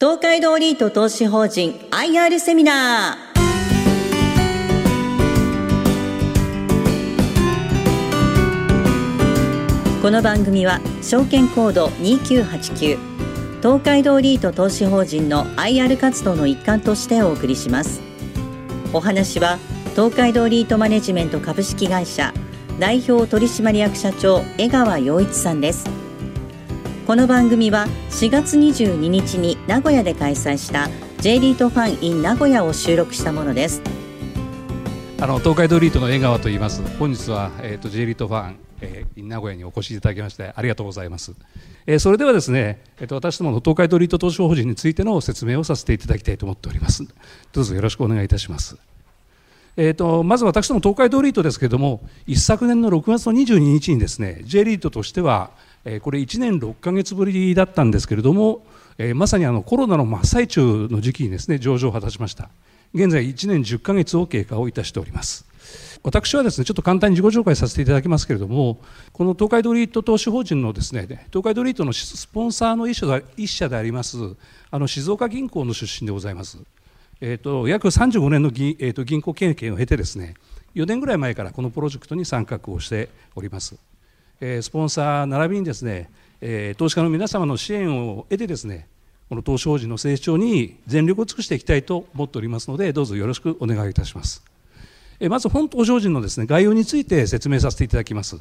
東海道リート投資法人 IR セミナー。この番組は証券コード2989東海道リート投資法人の IR 活動の一環としてお送りします。お話は東海道リートマネジメント株式会社代表取締役社長江川洋一さんです。この番組は4月22日に名古屋で開催した J リートファン in 名古屋を収録したものです。あの東海道リートの江川と言います。本日は、えーと、J リートファン、えー、名古屋にお越しいただきましてありがとうございます、えー、それではですね、えーと、私どもの東海道リート投資法人についての説明をさせていただきたいと思っております。どうぞよろしくお願いいたします。えーと、まず私ども東海道リートですけれども、一昨年の6月の22日にですね、J リートとしては、これ1年6か月ぶりだったんですけれども、まさにあのコロナの真っ最中の時期にですね、上場を果たしました。現在1年10か月を経過をいたしております。私はですね、ちょっと簡単に自己紹介させていただきますけれども、この東海道リート投資法人のですね、東海道リートのスポンサーの一社であります、あの静岡銀行の出身でございます。えーと、約35年の銀,、えーと、銀行経験を経てですね4年ぐらい前からこのプロジェクトに参画をしております、えー、スポンサー並びにですね、えー、投資家の皆様の支援を得てですねこの投資法人の成長に全力を尽くしていきたいと思っておりますのでどうぞよろしくお願いいたします、えー、まず本投資法人のですね概要について説明させていただきます。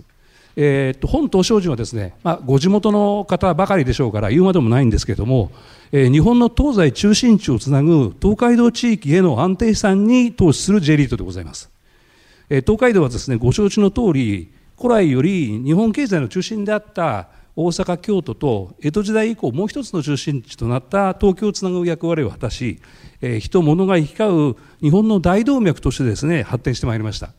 えー、と本東証人はですね、まあ、ご地元の方ばかりでしょうから言うまでもないんですけれども、えー、日本の東西中心地をつなぐ東海道地域への安定資産に投資する J リートでございます、えー、東海道はですねご承知の通り古来より日本経済の中心であった大阪、京都と江戸時代以降もう一つの中心地となった東京をつなぐ役割を果たし、えー、人物が行き交う日本の大動脈としてですね発展してまいりました。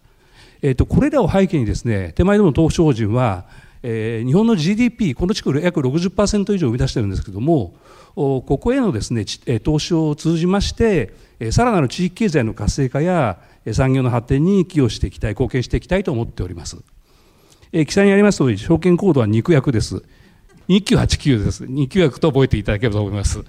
えーと、これらを背景にですね手前でも投資法人は、えー、日本の GDP この地区で約60%以上生み出しているんですけどもここへのですね投資を通じましてさらなる地域経済の活性化や産業の発展に寄与していきたい貢献していきたいと思っております、えー、記載にあります通り証券コードは肉薬です2989です肉薬と覚えていただければと思います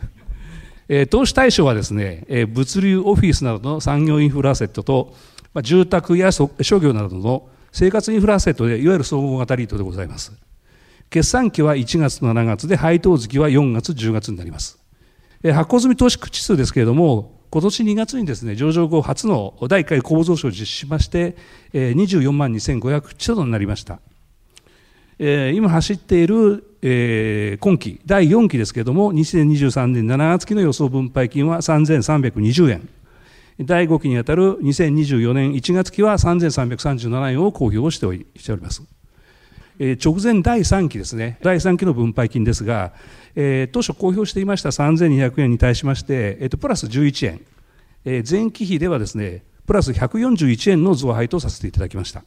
えー、投資対象はですね、えー、物流オフィスなどの産業インフラアセットとまあ、住宅や商業などの生活インフラアセットでいわゆる総合型リートでございます。決算期は1月と7月で、配当月は4月、10月になります。え発行済み投資口数ですけれども、今年2月にですね、上場後初の第1回公募増資を実施しまして、24万2500口となりました。今走っている今期、第4期ですけれども、2023年7月期の予想分配金は3320円。第5期にあたる2024年1月期は3337円を公表しておりしております。えー、直前第3期ですね、第3期の分配金ですが、えー、当初公表していました3200円に対しまして、えーと、プラス11円、えー、前期比ではですね、プラス141円の増配とさせていただきました。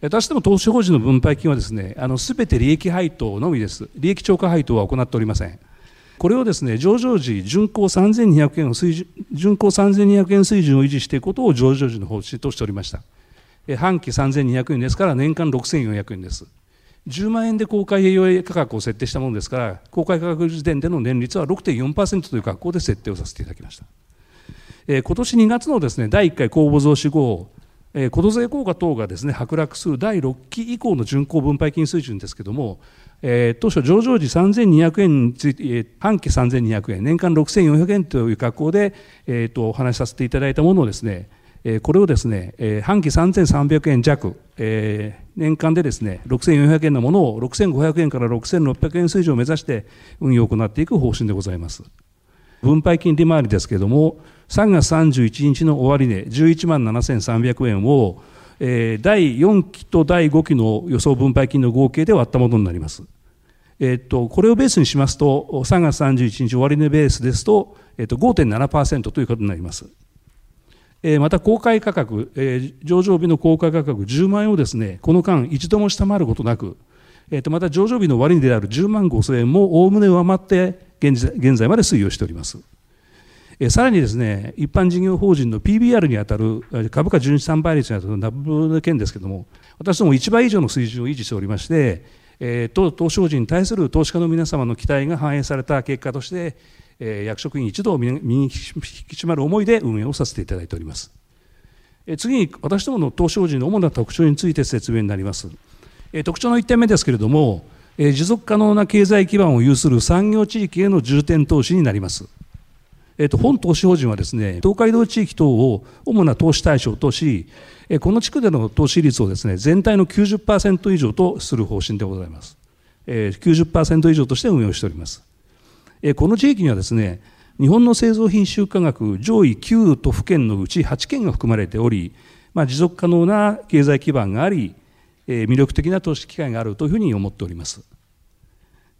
私ども投資法人の分配金はですね、あのすべて利益配当のみです。利益超過配当は行っておりません。これをですね上場時、巡航3200円を水準巡航3200円水準を維持していくことを上場時の方針としておりました。半期3200円ですから年間6400円です。10万円で公開営業価格を設定したものですから、公開価格時点での年率は6.4%という格好で設定をさせていただきました。えー、今年2月のですね第1回公募増資後、えー、こと税効果等がですね剥落する第6期以降の巡航分配金水準ですけれども、えー、当初上場時3200円について、えー、半期3200円、年間6400円という格好で、えー、とお話しさせていただいたものをですね、えー、これをですね、えー、半期3300円弱、えー、年間でですね、6400円のものを6500円から6600円水準を目指して運用を行っていく方針でございます。分配金利回りですけれども、3月31日の終値11万7300円をえー、第4期と第5期の予想分配金の合計で割ったものになります。え、っと、これをベースにしますと、3月31日終値ベースですと、えー、っと、5.7%ということになります。えー、また、公開価格、えー、上場日の公開価格10万円をですね、この間一度も下回ることなく、えー、とまた上場日の終値である10万5千円もおおむね上回って現在まで推移をしております。さらにですね、一般事業法人の PBR に当たる株価純資産倍率に当たるダブの件ですけれども、私ども1倍以上の水準を維持しておりまして、えー、当投資法人に対する投資家の皆様の期待が反映された結果として、えー、役職員一同身に引き締まる思いで運営をさせていただいております。えー、次に私どもの投資法人の主な特徴について説明になります。え、特徴の1点目ですけれども、え、持続可能な経済基盤を有する産業地域への重点投資になります。えーと、本投資法人はですね東海道地域等を主な投資対象とし、え、この地区での投資率をですね全体の90%以上とする方針でございます、えー、90%以上として運用しております、え、この地域にはですね日本の製造品出荷額上位9都府県のうち8県が含まれており、まあ、持続可能な経済基盤があり、え、魅力的な投資機会があるというふうに思っております、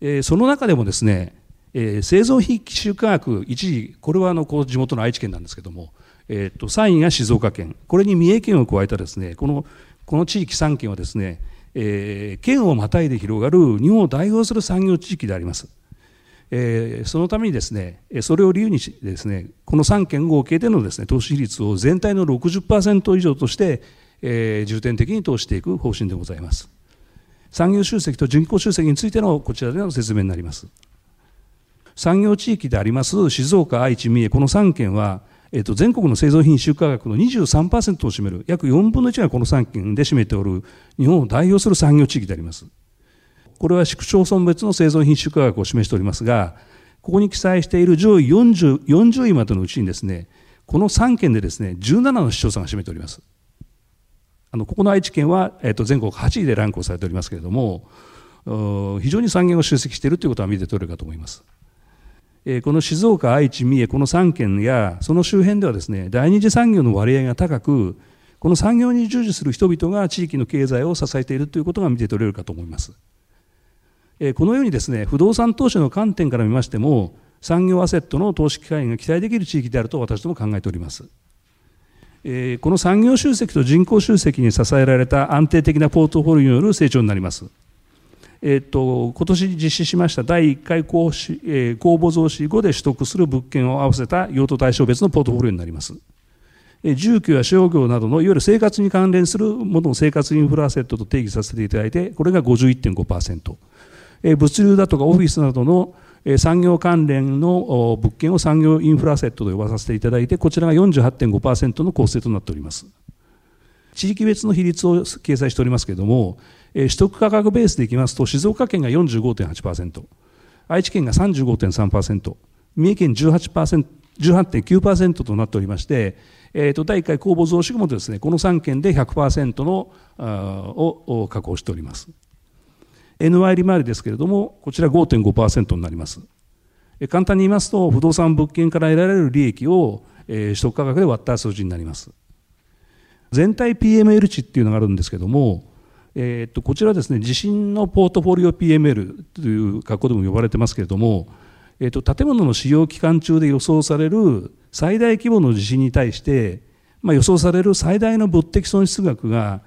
え、その中でもですねえー、製造品出荷額1位これはあのこう地元の愛知県なんですけども、えー、と3位が静岡県。これに三重県を加えたですねこのこの地域3県はですね、えー、県をまたいで広がる日本を代表する産業地域であります。えー、そのためにですねそれを理由にしですねこの3県合計でのですね投資比率を全体の60%以上として、えー、重点的に投資していく方針でございます。産業集積と人口集積についてのこちらでの説明になります。産業地域であります静岡、愛知、三重、この3県は、えっと、全国の製造品出荷額の23%を占める、約4分の1がこの3県で占めておる、日本を代表する産業地域であります。これは市区町村別の製造品出荷額を示しておりますが、ここに記載している上位 40, 40位までのうちにですね、この3県でですね、17の市町村が占めております。あのここの愛知県は、えっと、全国8位でランクをされておりますけれども、非常に産業が集積しているということは見て取れるかと思います。この静岡、愛知、三重、この3県やその周辺ではですね、第二次産業の割合が高く、この産業に従事する人々が地域の経済を支えているということが見て取れるかと思います。このようにですね、不動産投資の観点から見ましても、産業アセットの投資機会が期待できる地域であると私ども考えております。この産業集積と人口集積に支えられた安定的なポートフォリオによる成長になります。えっと、今年実施しました第1回公,、えー、公募増資後で取得する物件を合わせた用途対象別のポートフォリオになります。住居や商業などのいわゆる生活に関連するものを生活インフラアセットと定義させていただいて、これが51.5%。物流だとかオフィスなどの産業関連の物件を産業インフラアセットと呼ばさせていただいて、こちらが48.5%の構成となっております。地域別の比率を掲載しておりますけれども、取得価格ベースでいきますと、静岡県が45.8%、愛知県が35.3%、三重県18%、18.9%となっておりまして、えー、と第1回公募増資もですね、この3県で100%のあを確保しております。NY 利回りですけれども、こちら5.5%になります。簡単に言いますと、不動産物件から得られる利益を、えー、取得価格で割った数字になります。全体 PML 値っていうのがあるんですけども、えー、とこちらですね地震のポートフォリオ PML という格好でも呼ばれてますけれども、えー、と建物の使用期間中で予想される最大規模の地震に対して、まあ、予想される最大の物的損失額が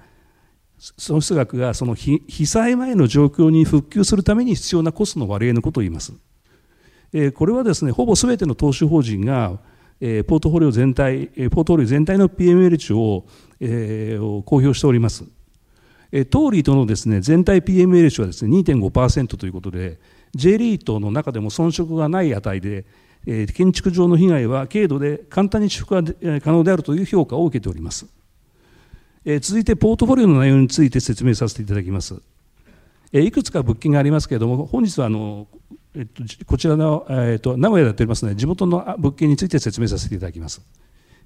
損失額がその被災前の状況に復旧するために必要なコストの割合のことを言います。えー、これはですねほぼ全ての投資法人がえポートフォリオ全体、ポートフォリオ全体の PML 値を、えー、公表しております。え当リートのですね全体 PML 値はですね2.5%ということで J リートの中でも遜色がない値で、えー、建築上の被害は軽度で簡単に修復が可能であるという評価を受けております、えー、続いてポートフォリオの内容について説明させていただきます、えー、いくつか物件がありますけれども本日はあのえっと、こちらの、えっと、名古屋でやっておりますので、地元の物件について説明させていただきます。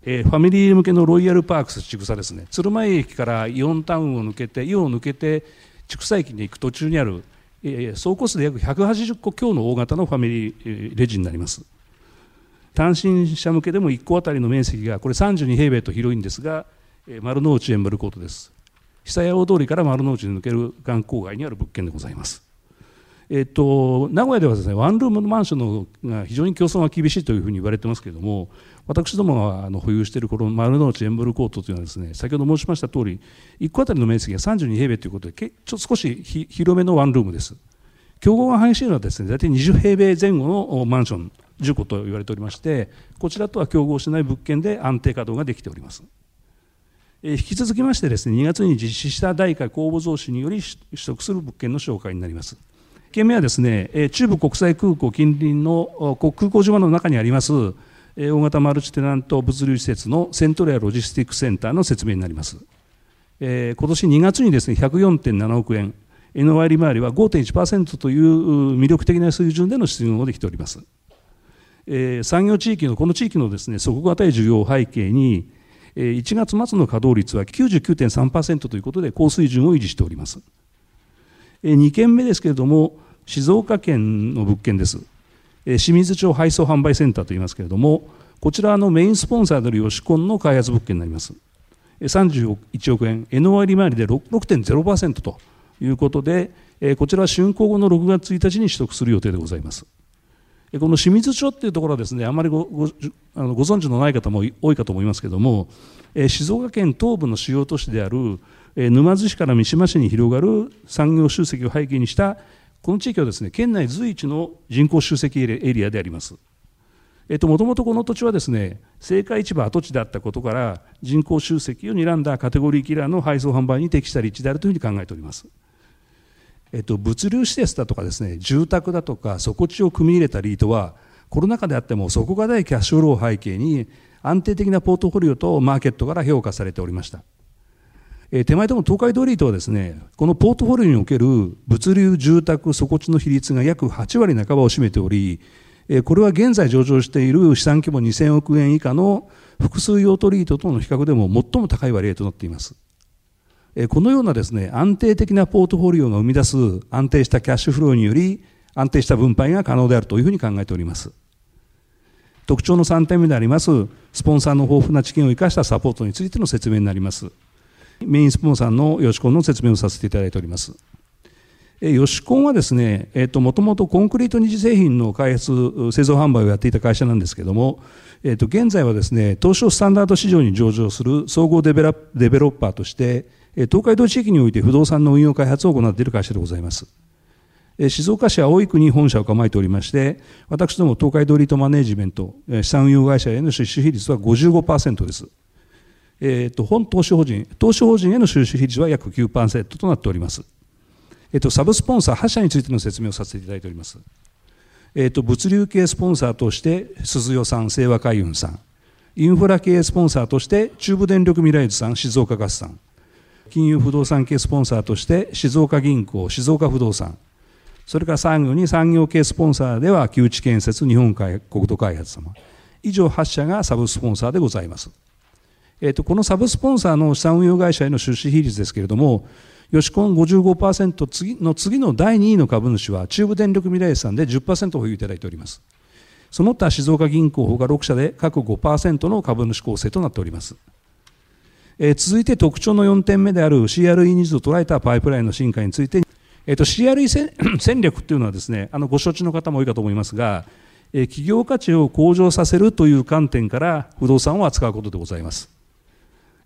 えー、ファミリー向けのロイヤルパークス千草ですね、鶴舞駅からイオンタウンを抜けて、イオンを抜けて、千草駅に行く途中にある、えー、総コスで約180個強の大型のファミリーレジになります。単身者向けでも1戸当たりの面積がこれ32平米と広いんですが、えー、丸の内エンブルコートです。久屋大通りから丸の内に抜ける観光街にある物件でございます。えっと、名古屋ではですねワンルームのマンションのが非常に競争が厳しいというふうに言われてますけれども私どもがあの保有しているこの丸の内エンブルコートというのはですね先ほど申しました通り1戸当たりの面積が32平米ということでけちょ少し広めのワンルームです。競合が激しいのはですね大体20平米前後のマンション10戸と言われておりましてこちらとは競合しない物件で安定稼働ができております。引き続きましてですね2月に実施した第1回公募増資により取得する物件の紹介になります。件目はですね、中部国際空港近隣の空港島の中にあります、大型マルチテナント物流施設のセントレアロジスティックセンターの説明になります。え、今年2月にですね、104.7億円、NY 利回りは5.1%という魅力的な水準での出現をできております。え、産業地域のこの地域のですね底堅い需要を背景に、1月末の稼働率は99.3%ということで高水準を維持しております、2件目ですけれども静岡県の物件です、え、清水町配送販売センターといいますけれどもこちらのメインスポンサーである吉コンの開発物件になります。31億円 NY 利回りで6.0%ということでこちらは竣工後の6月1日に取得する予定でございます。この清水町っていうところはですねあまりごごあのご存知のない方も多いかと思いますけれども、え、静岡県東部の主要都市である、え、沼津市から三島市に広がる産業集積を背景にしたこの地域はですね県内随一の人口集積エリアであります。えっと、もともとこの土地はですね青果市場跡地であったことから人口集積を睨んだカテゴリーキラーの配送販売に適した立地であるというふうに考えております。えっと、物流施設だとかですね住宅だとか底地を組み入れたリートはコロナ禍であっても底堅いキャッシュフローを背景に安定的なポートフォリオとマーケットから評価されておりました、えー、手前でも東海道リートはですねこのポートフォリオにおける物流住宅底地の比率が約8割半ばを占めておりえこれは現在上場している資産規模2000億円以下の複数用途リートとの比較でも最も高い割合となっていますえこのようなですね、安定的なポートフォリオが生み出す安定したキャッシュフローにより、安定した分配が可能であるというふうに考えております。特徴の3点目であります、スポンサーの豊富な知見を生かしたサポートについての説明になります。メインスポンサーのヨシコンの説明をさせていただいております。ヨシコンはですね、えっ、と、もともとコンクリート二次製品の開発、製造販売をやっていた会社なんですけども、えっ、と、現在はですね、東証スタンダード市場に上場する総合デベロッパーとして、東海道地域において不動産の運用開発を行っている会社でございます。静岡市葵区に本社を構えておりまして、私ども東海道リートマネジメント、資産運用会社への出資比率は55%です。えーと、本投資法人、投資法人への収支比率は約9%となっております。えーと、サブスポンサー8社についての説明をさせていただいております。えーと、物流系スポンサーとして、鈴代さん、清和海運さん、インフラ系スポンサーとして、中部電力未来図さん、静岡ガスさん、金融不動産系スポンサーとして静岡銀行、静岡不動産、それから産業に産業系スポンサーでは旧地建設、日本国土開発様、以上8社がサブスポンサーでございます。えーと、このサブスポンサーの資産運用会社への出資比率ですけれども、吉コン55%次の次の第2位の株主は中部電力未来さんで10%保有いただいております。その他静岡銀行ほか6社で各5%の株主構成となっております。えー、続いて特徴の4点目である CRE ニーズを捉えたパイプラインの進化について、えーと、CRE 戦略っていうのはですねあのご承知の方も多いかと思いますが、えー、企業価値を向上させるという観点から不動産を扱うことでございます。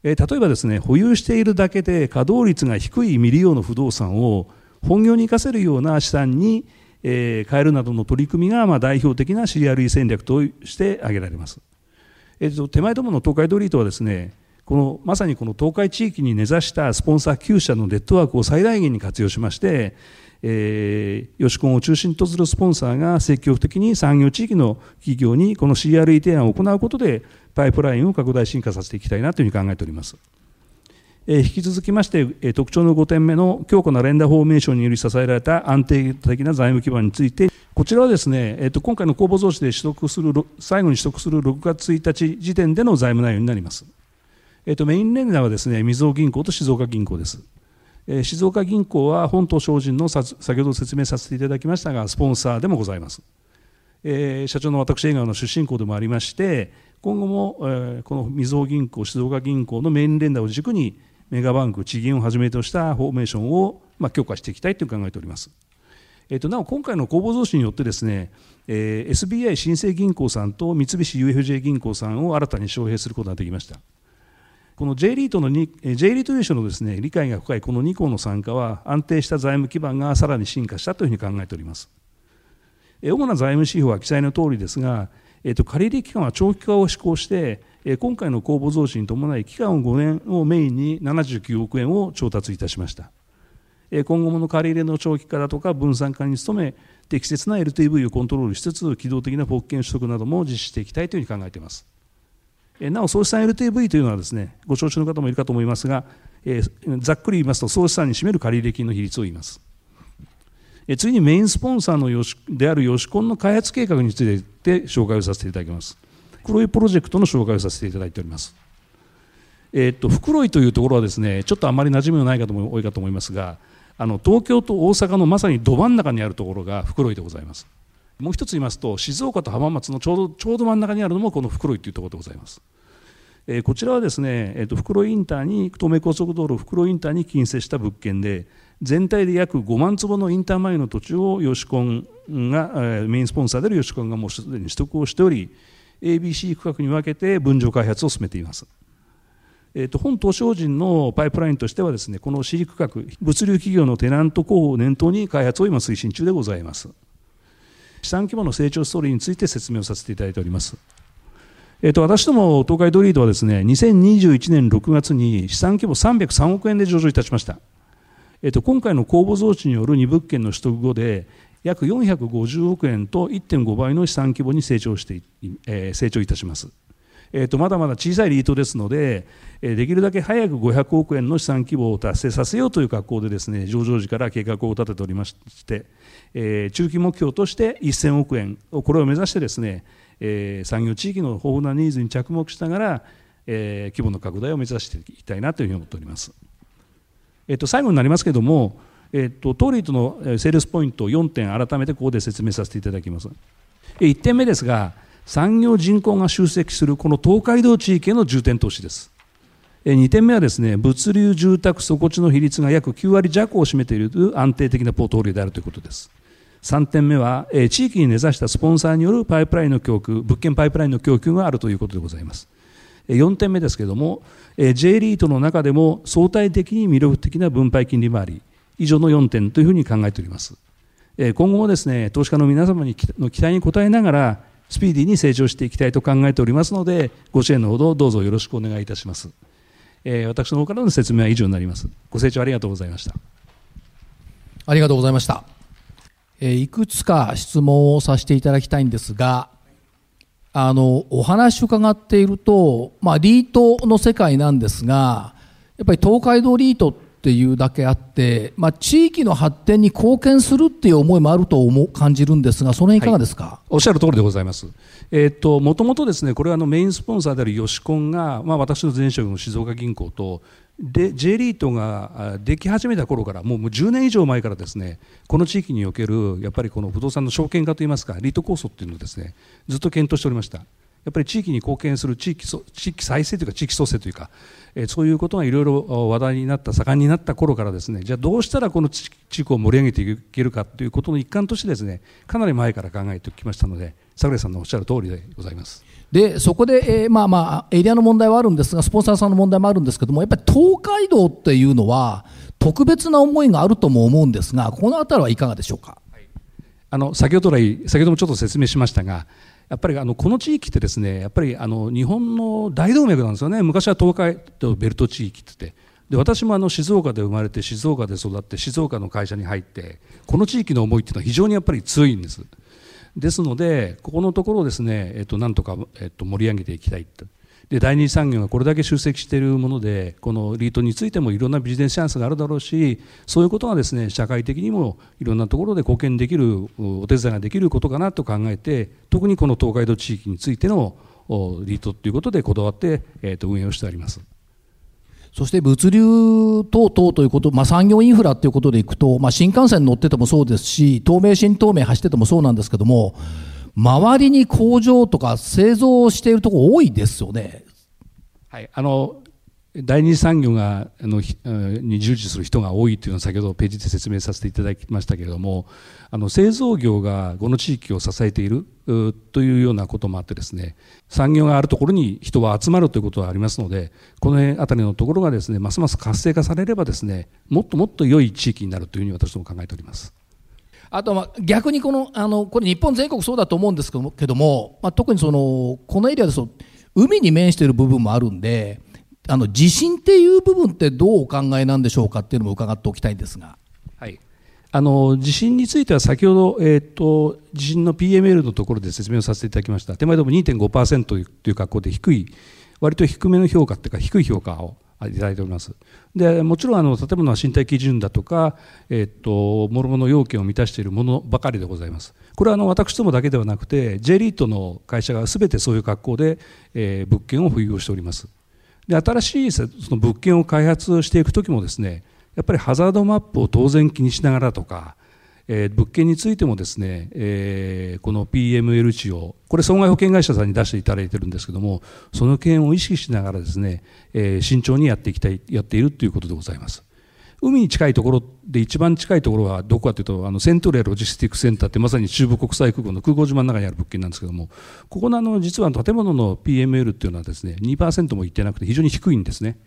えー、例えばですね保有しているだけで稼働率が低い未利用の不動産を本業に生かせるような資産に、えー、変えるなどの取り組みが、まあ、代表的な CRE 戦略として挙げられます。えーと、手前どもの東海ドリートはですねこのまさにこの東海地域に根ざしたスポンサー9社のネットワークを最大限に活用しまして、えー、ヨシコンを中心とするスポンサーが積極的に産業地域の企業にこの CRE 提案を行うことでパイプラインを拡大進化させていきたいなというふうに考えております。え、引き続きまして、え、特徴の5点目の強固な連打フォーメーションにより支えられた安定的な財務基盤についてこちらはですね、えーと、今回の公募増資で取得する最後に取得する6月1日時点での財務内容になります。えーと、メインレンダーはですね、みずほ銀行と静岡銀行です。えー、静岡銀行は本島精進の先ほど説明させていただきましたが、スポンサーでもございます。えー、社長の私、笑顔の出身校でもありまして、今後も、えー、このみずほ銀行、静岡銀行のメインレンダーを軸に、メガバンク、地銀をはじめとしたフォーメーションを、まあ、強化していきたいと考えております。えーと、なお今回の公募増資によってですね、えー、SBI 新生銀行さんと三菱 UFJ 銀行さんを新たに招聘することができました。この J リートの J リート優勝のですね理解が深いこの2校の参加は安定した財務基盤がさらに進化したというふうに考えております。主な財務指標は記載の通りですが、えっと、借入期間は長期化を施行して、今回の公募増資に伴い期間を5年をメインに79億円を調達いたしました。今後もの借り入れの長期化だとか分散化に努め適切な LTV をコントロールしつつ機動的な保険取得なども実施していきたいというふうに考えていますなお総資産 LTV というのはですねご承知の方もいるかと思いますがえざっくり言いますと総資産に占める借入金の比率を言います。え次にメインスポンサーのよしであるヨシコンの開発計画について紹介をさせていただきます。黒いプロジェクトの紹介をさせていただいております。えー、っと袋井というところはですねちょっとあまり馴染みのない方も多いかと思いますがあの東京と大阪のまさにど真ん中にあるところが袋井でございます。もう一つ言いますと静岡と浜松のちょうどちょうど真ん中にあるのもこの袋井というところでございます、え、こちらはですね、えー、と袋井インターに東名高速道路袋井インターに近接した物件で全体で約5万坪のインター前の土地をヨシコンが、えー、メインスポンサーであるヨシコンがもうすでに取得をしており ABC 区画に分けて分譲開発を進めています。えー、と本投資法人のパイプラインとしてはですねこの C 区画物流企業のテナント候補を念頭に開発を今推進中でございます。資産規模の成長ストーリーについて説明をさせていただいております。えっ、と私ども東海ドリードはですね2021年6月に資産規模303億円で上場いたしました、えっ、と今回の公募増資による2物件の取得後で約450億円と1.5倍の資産規模に成長して、えー、成長いたします。えー、とまだまだ小さいリートですので、え、できるだけ早く500億円の資産規模を達成させようという格好でですね上場時から計画を立てておりまして、え、中期目標として1000億円をこれを目指してですね、え、産業地域の豊富なニーズに着目しながら、え、規模の拡大を目指していきたいなというふうに思っております。えー、と最後になりますけれども、えー、とトーリーとのセールスポイント4点改めてここで説明させていただきます。1点目ですが産業人口が集積するこの東海道地域への重点投資です。2点目はですね物流住宅底地の比率が約9割弱を占めているという安定的なポートフォリオであるということです。3点目は地域に根ざしたスポンサーによるパイプラインの供給物件パイプラインの供給があるということでございます。4点目ですけれども J リートの中でも相対的に魅力的な分配金利回り以上の4点というふうに考えております。今後もですね投資家の皆様の期待に応えながらスピーディーに成長していきたいと考えておりますので、ご支援のほどどうぞよろしくお願いいたします。えー、私の方からの説明は以上になります。ご清聴ありがとうございました。ありがとうございました。えー、いくつか質問をさせていただきたいんですが、あの、お話を伺っていると、まあ、リートの世界なんですが、やっぱり東海道リートっていうだけあって、まあ、地域の発展に貢献するっていう思いもあると思う感じるんですが、その辺いかがですか、はい、おっしゃる通りでございます。えー、っともともとですねこれはあのメインスポンサーであるヨシコンが、まあ、私の前職の静岡銀行とで J リートができ始めた頃からもう10年以上前からですねこの地域におけるやっぱりこの不動産の証券化といいますかリート構想っていうのをですねずっと検討しておりました。やっぱり地域に貢献する地域地域再生というか地域創生というか、えー、そういうことがいろいろ話題になった盛んになった頃からですねじゃあどうしたらこの地域を盛り上げていけるかということの一環としてですねかなり前から考えてきましたので桜井さんのおっしゃる通りでございます。でそこで、えー、まあまあエリアの問題はあるんですがスポンサーさんの問題もあるんですけどもやっぱり東海道っていうのは特別な思いがあるとも思うんですがこの辺りはいかがでしょうか？あの先ほど来先ほどもちょっと説明しましたがやっぱりあのこの地域ってですねやっぱりあの日本の大動脈なんですよね。昔は東海とベルト地域ってって。で私もあの静岡で生まれて静岡で育って静岡の会社に入ってこの地域の思いっていうのは非常にやっぱり強いんです。ですのでここのところをですね、えっと、なんとか、えっと、盛り上げていきたいとで第二次産業がこれだけ集積しているものでこのリートについてもいろんなビジネスチャンスがあるだろうしそういうことがですね社会的にもいろんなところで貢献できるお手伝いができることかなと考えて特にこの東海道地域についてのリートということでこだわって、えー、と運営をしております。そして物流等々ということ、まあ、産業インフラということでいくと、まあ、新幹線乗っててもそうですし東名新東名走っててもそうなんですけども、周りに工場とか製造しているところ多いですよね。はい、あの第二次産業があのに従事する人が多いというのを先ほどページで説明させていただきましたけれどもあの製造業がこの地域を支えているというようなこともあってですね産業があるところに人は集まるということはありますのでこの辺りのところがですねますます活性化されればですねもっともっと良い地域になるというふうに私ども考えております。あとまあ逆にこのあのこれ日本全国そうだと思うんですけども、まあ、特にそのこのエリアですと海に面している部分もあるんであの地震っていう部分ってどうお考えなんでしょうかっていうのも伺っておきたいんですが。はいあの地震については先ほど、えーと、地震の PML のところで説明をさせていただきました手前ども2.5%という格好で低い割と低めの評価というか低い評価をいただいております。でもちろんあの建物は身体基準だとか、えーと、と諸々要件を満たしているものばかりでございます。これはあの私どもだけではなくて J リートの会社がすべてそういう格好で、えー、物件を保有しております。で新しいその物件を開発していく時もですねやっぱりハザードマップを当然気にしながらとか、物件についてもですね、この PML 値をこれ損害保険会社さんに出していただいてるんですけどもその件を意識しながらですね、慎重にやっていきたいやっているということでございます。海に近いところで一番近いところはどこかというとあのセントレアロジスティックセンターってまさに中部国際空港の空港島の中にある物件なんですけどもここのあの実は建物の PML っていうのはですね2%もいってなくて非常に低いんですね。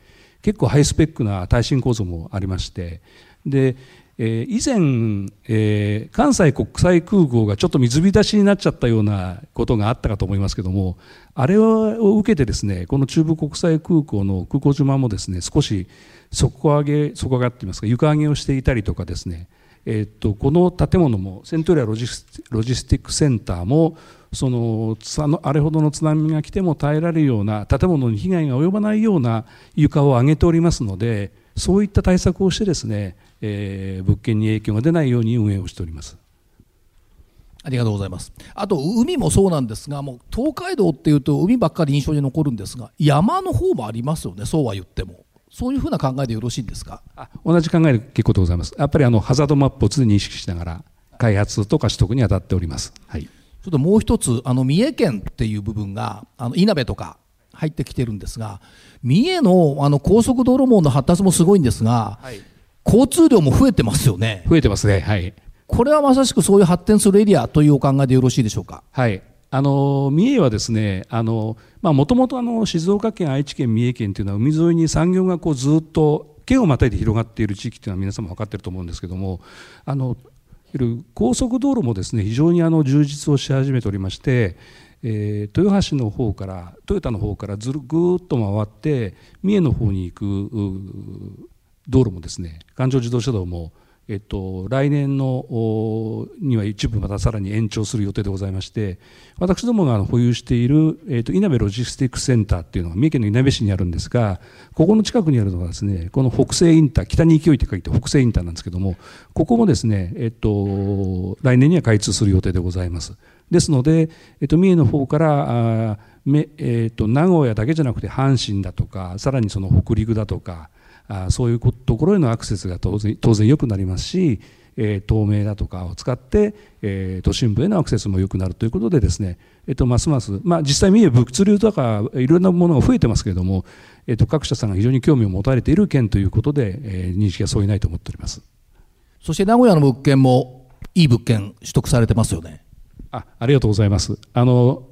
結構ハイスペックな耐震構造もありましてで、えー、以前、えー、関西国際空港がちょっと水浸しになっちゃったようなことがあったかと思いますけどもあれを受けてですねこの中部国際空港の空港島もですね少し底上げ底上げっていますか床上げをしていたりとかですねえー、っとこの建物もセントリアロジスティックセンターもそのあれほどの津波が来ても耐えられるような建物に被害が及ばないような床を上げておりますのでそういった対策をしてですね、えー、物件に影響が出ないように運営をしております。ありがとうございます。あと海もそうなんですが、もう東海道っていうと海ばっかり印象に残るんですが、山の方もありますよね。そうは言っても。そういうふうな考えでよろしいんですか？あ、同じ考えで結構でございます。やっぱりあのハザードマップを常に意識しながら開発とか取得に当たっております。はい。ちょっともう一つあの三重県っていう部分があのいなべとか入ってきてるんですが三重のあの高速道路網の発達もすごいんですが、はい、交通量も増えてますよね。増えてますね。はい。これはまさしくそういう発展するエリアというお考えでよろしいでしょうか？はい。あの三重はですねもともと静岡県愛知県三重県というのは海沿いに産業がこうずっと県をまたいで広がっている地域というのは皆さんも分かっていると思うんですけどもあの高速道路もですね非常にあの充実をし始めておりまして、えー、豊橋の方からトヨタの方からずるぐーっと回って三重の方に行く道路もですね環状自動車道もえっと、来年のには一部またさらに延長する予定でございまして私どもが保有している、えっと、いなべロジスティックセンターっていうのが三重県のいなべ市にあるんですがここの近くにあるのがですねこの北西インター北に勢いって書いて北西インターなんですけどもここもですね、えっと、来年には開通する予定でございます。ですので、えっと、三重の方からあめ、えっと、名古屋だけじゃなくて阪神だとかさらにその北陸だとかあそういうところへのアクセスが当然当然良くなりますし、えー、透明だとかを使って、えー、都心部へのアクセスも良くなるということでですね、えー、とますます、まあ、実際三重物流とかいろんなものが増えてますけれども、えー、と各社さんが非常に興味を持たれている県ということで、えー、認識が相違ないと思っております。そして名古屋の物件もいい物件取得されてますよね。あありがとうございます。あの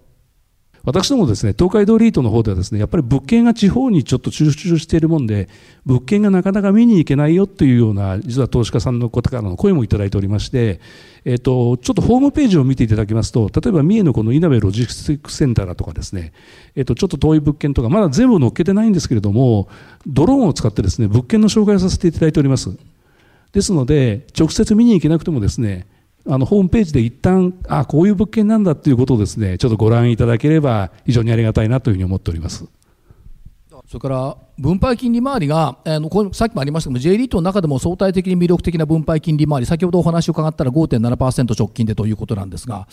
私どもですね、東海道リートの方ではですね、やっぱり物件が地方にちょっと集中しているもんで、物件がなかなか見に行けないよというような、実は投資家さんの方からの声もいただいておりまして、えっ、と、ちょっとホームページを見ていただきますと、例えば三重のこの稲部ロジスティックセンターだとかですね、えっ、と、ちょっと遠い物件とか、まだ全部載っけてないんですけれども、ドローンを使ってですね、物件の紹介をさせていただいております。ですので、直接見に行けなくてもですね、あのホームページで一旦あこういう物件なんだということをですねちょっとご覧いただければ非常にありがたいなというふうに思っております。それから分配金利回りが、あのこさっきもありましたけども J リートの中でも相対的に魅力的な分配金利回り先ほどお話を伺ったら5.7%直近でということなんですが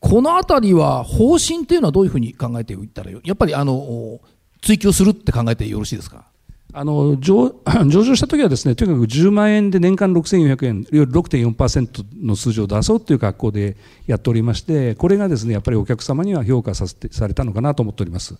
このあたりは方針というのはどういうふうに考えていったらやっぱりあの追求するって考えてよろしいですか？あの上 上場した時はですねとにかく10万円で年間6400円より6.4%の数字を出そうという格好でやっておりましてこれがですねやっぱりお客様には評価させてされたのかなと思っております。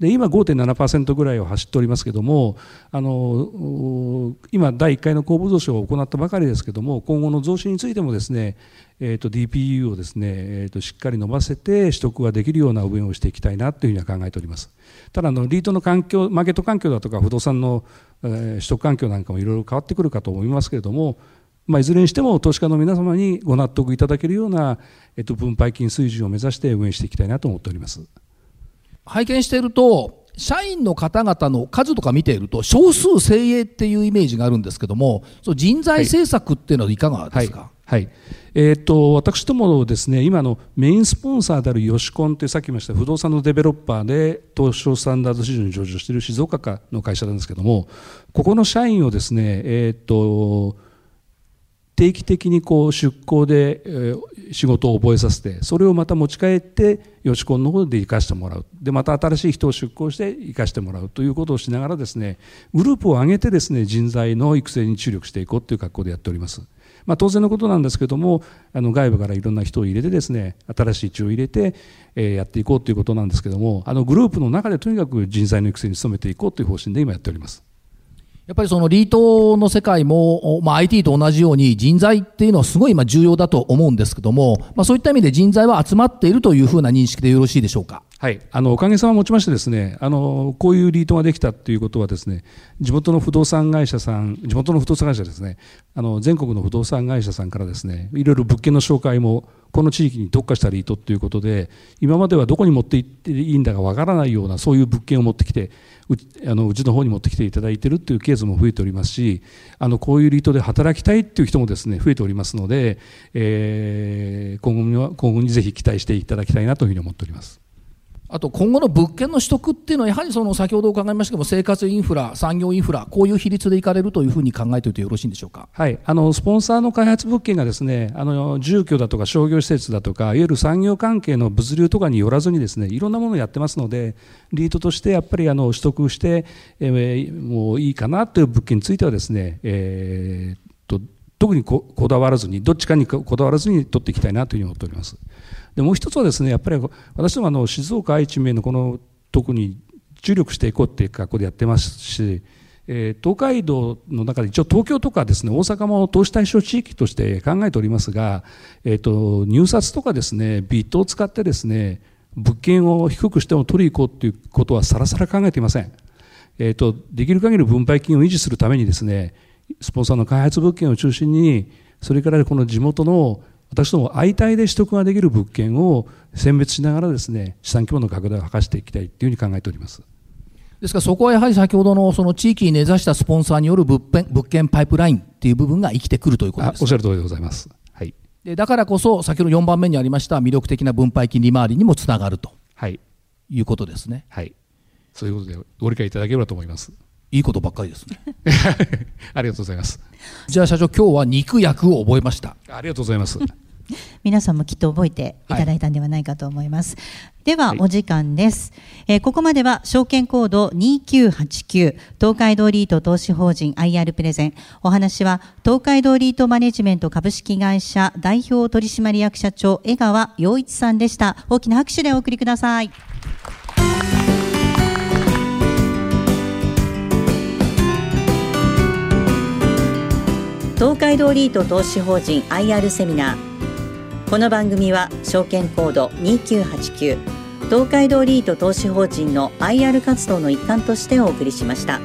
で今5.7%ぐらいを走っておりますけどもあの今第1回の公募増資を行ったばかりですけども今後の増資についてもですね、えーと、DPU をですね、えーと、しっかり伸ばせて取得ができるような運営をしていきたいなというふうには考えております。ただあのリートの環境マーケット環境だとか不動産の、えー、取得環境なんかもいろいろ変わってくるかと思いますけれどもまあ、いずれにしても投資家の皆様にご納得いただけるような、えっと、分配金水準を目指して運営していきたいなと思っております。拝見していると社員の方々の数とか見ていると少数精鋭っていうイメージがあるんですけどもその人材政策っていうのはいかがですか、はいはいはい。えーと、私どもですね今のメインスポンサーであるヨシコンというさっき言いました不動産のデベロッパーで東証スタンダード市場に上場している静岡の会社なんですけどもここの社員をですね、えーと定期的にこう出向で、え、仕事を覚えさせてそれをまた持ち帰ってよしこんの方で生かしてもらうでまた新しい人を出向して生かしてもらうということをしながらですねグループを挙げてですね人材の育成に注力していこうという格好でやっております。まあ、当然のことなんですけどもあの外部からいろんな人を入れてですね新しい血を入れて、え、やっていこうということなんですけどもあのグループの中でとにかく人材の育成に努めていこうという方針で今やっております。やっぱりそのリートの世界も、まあ、IT と同じように人材っていうのはすごい今重要だと思うんですけども、まあ、そういった意味で人材は集まっているというふうな認識でよろしいでしょうか？はい、あのおかげさまもちましてですねあのこういうリートができたということはですね地元の不動産会社さん地元の不動産会社ですねあの全国の不動産会社さんからですねいろいろ物件の紹介もこの地域に特化したリートということで今まではどこに持って行っていいんだかわからないようなそういう物件を持ってきてうちあのうちの方に持ってきていただいているというケースも増えておりますしあのこういうリートで働きたいという人もですね増えておりますので、えー、今後には今後にぜひ期待していただきたいなというふうに思っております。あと今後の物件の取得っていうのはやはりその先ほど伺いましたけども生活インフラ産業インフラこういう比率でいかれるというふうに考えておいてよろしいんでしょうか、はい、あのスポンサーの開発物件がですねあの住居だとか商業施設だとかいわゆる産業関係の物流とかによらずにですねいろんなものをやってますのでリートとしてやっぱりあの取得して、えー、もういいかなという物件についてはですね、えー、と特にこだわらずにどっちかにこだわらずに取っていきたいなというふうに思っております。でもう一つはですねやっぱり私どもあの静岡愛知名のこの特に注力していこうっていう格好でやってますし、えー、東海道の中で一応東京とかですね大阪も投資対象地域として考えておりますが、えーと、入札とかですねビットを使ってですね物件を低くしても取り行こうということはさらさら考えていません。えー、とできる限り分配金を維持するためにですねスポンサーの開発物件を中心にそれからこの地元の私ども相対で取得ができる物件を選別しながらですね資産規模の拡大を図していきたいというふうに考えております。ですからそこはやはり先ほどのその地域に根ざしたスポンサーによる物件物件パイプラインっていう部分が生きてくるということです、おっしゃる通りでございます。はい。でだからこそ先ほど4番目にありました魅力的な分配金利回りにもつながると、はい、いうことですね。はい。そういうことでご理解いただければと思います。いいことばっかりですね。ありがとうございます。じゃあ社長今日は肉薬を覚えました。ありがとうございます。皆さんもきっと覚えていただいたんではないかと思います。はい、では、お時間です、えー、ここまでは証券コード2989東海道リート投資法人 IR プレゼン。お話は東海道リートマネジメント株式会社代表取締役社長江川洋一さんでした。大きな拍手でお送りください。東海道リート投資法人 IR セミナーこの番組は証券コード2989東海道リート投資法人の IR 活動の一環としてお送りしました。